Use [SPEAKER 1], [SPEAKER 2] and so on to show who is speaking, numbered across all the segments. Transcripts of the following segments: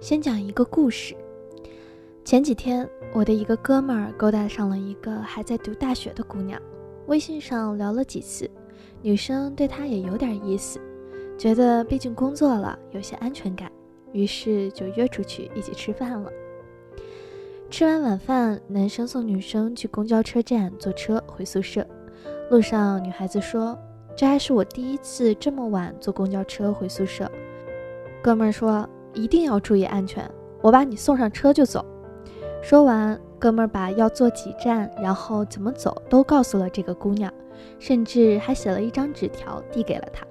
[SPEAKER 1] 先讲一个故事。前几天，我的一个哥们儿勾搭上了一个还在读大学的姑娘，微信上聊了几次，女生对他也有点意思，觉得毕竟工作了，有些安全感，于是就约出去一起吃饭了。吃完晚饭，男生送女生去公交车站坐车回宿舍，路上女孩子说：“这还是我第一次这么晚坐公交车回宿舍。”哥们儿说。一定要注意安全，我把你送上车就走。说完，哥们儿把要坐几站，然后怎么走都告诉了这个姑娘，甚至还写了一张纸条递给了她。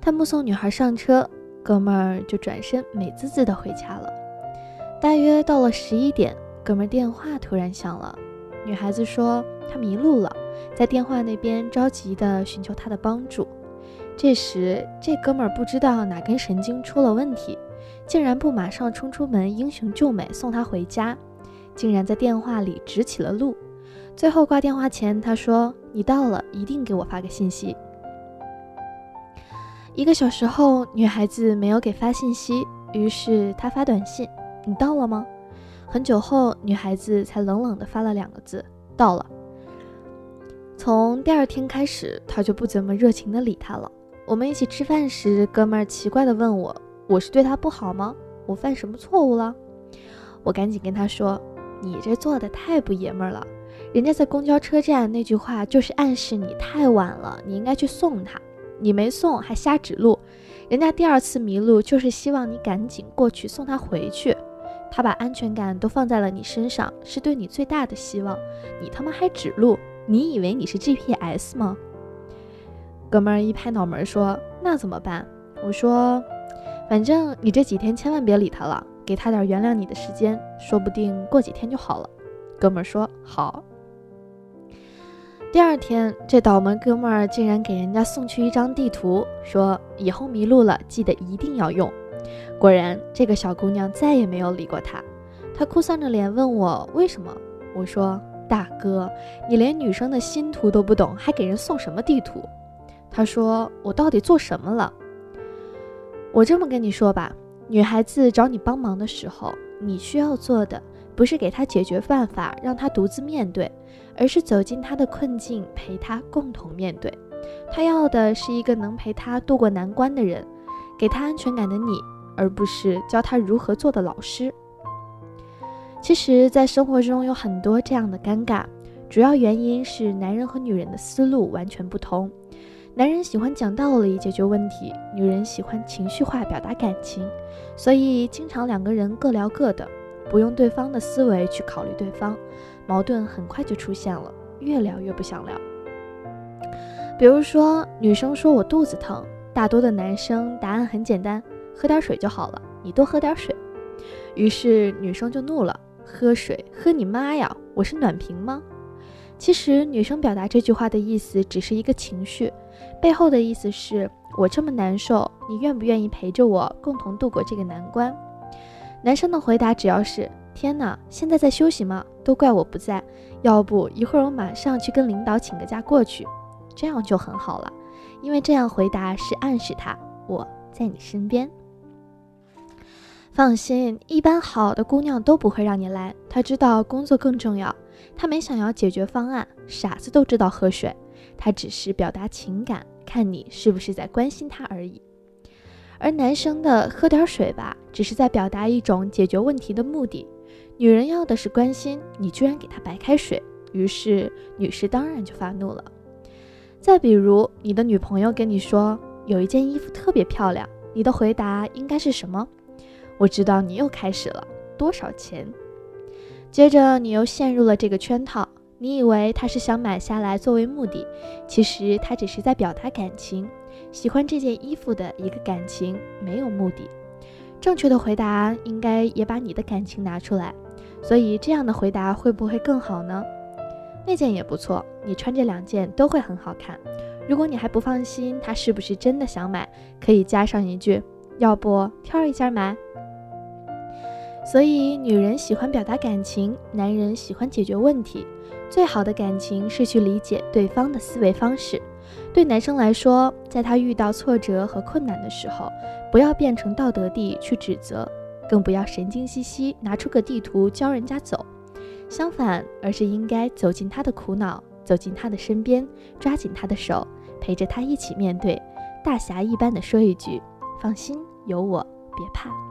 [SPEAKER 1] 他目送女孩上车，哥们儿就转身美滋滋的回家了。大约到了十一点，哥们儿电话突然响了，女孩子说她迷路了，在电话那边着急的寻求他的帮助。这时，这哥们儿不知道哪根神经出了问题，竟然不马上冲出门英雄救美送她回家，竟然在电话里指起了路。最后挂电话前，他说：“你到了，一定给我发个信息。”一个小时后，女孩子没有给发信息，于是他发短信：“你到了吗？”很久后，女孩子才冷冷地发了两个字：“到了。”从第二天开始，他就不怎么热情地理她了。我们一起吃饭时，哥们儿奇怪地问我：“我是对他不好吗？我犯什么错误了？”我赶紧跟他说：“你这做的太不爷们儿了！人家在公交车站那句话就是暗示你太晚了，你应该去送他。你没送还瞎指路，人家第二次迷路就是希望你赶紧过去送他回去。他把安全感都放在了你身上，是对你最大的希望。你他妈还指路？你以为你是 GPS 吗？”哥们儿一拍脑门说：“那怎么办？”我说：“反正你这几天千万别理他了，给他点原谅你的时间，说不定过几天就好了。”哥们儿说：“好。”第二天，这倒霉哥们儿竟然给人家送去一张地图，说：“以后迷路了，记得一定要用。”果然，这个小姑娘再也没有理过他。她哭丧着脸问我为什么。我说：“大哥，你连女生的心图都不懂，还给人送什么地图？”他说：“我到底做什么了？”我这么跟你说吧，女孩子找你帮忙的时候，你需要做的不是给她解决办法，让她独自面对，而是走进她的困境，陪她共同面对。她要的是一个能陪她度过难关的人，给她安全感的你，而不是教她如何做的老师。其实，在生活中有很多这样的尴尬，主要原因是男人和女人的思路完全不同。男人喜欢讲道理解决问题，女人喜欢情绪化表达感情，所以经常两个人各聊各的，不用对方的思维去考虑对方，矛盾很快就出现了，越聊越不想聊。比如说，女生说我肚子疼，大多的男生答案很简单，喝点水就好了，你多喝点水。于是女生就怒了，喝水喝你妈呀，我是暖瓶吗？其实女生表达这句话的意思只是一个情绪。背后的意思是我这么难受，你愿不愿意陪着我共同度过这个难关？男生的回答只要是“天哪，现在在休息吗？都怪我不在，要不一会儿我马上去跟领导请个假过去，这样就很好了。因为这样回答是暗示他我在你身边。放心，一般好的姑娘都不会让你来，她知道工作更重要，他没想要解决方案，傻子都知道喝水。他只是表达情感，看你是不是在关心他而已。而男生的喝点水吧，只是在表达一种解决问题的目的。女人要的是关心，你居然给她白开水，于是女士当然就发怒了。再比如，你的女朋友跟你说有一件衣服特别漂亮，你的回答应该是什么？我知道你又开始了，多少钱？接着你又陷入了这个圈套。你以为他是想买下来作为目的，其实他只是在表达感情，喜欢这件衣服的一个感情，没有目的。正确的回答应该也把你的感情拿出来，所以这样的回答会不会更好呢？那件也不错，你穿这两件都会很好看。如果你还不放心他是不是真的想买，可以加上一句：要不挑一件买。所以女人喜欢表达感情男人喜欢解决问题。最好的感情是去理解对方的思维方式。对男生来说在他遇到挫折和困难的时候不要变成道德帝去指责更不要神经兮兮拿出个地图教人家走。相反而是应该走进他的苦恼走进他的身边抓紧他的手陪着他一起面对大侠一般的说一句放心有我别怕。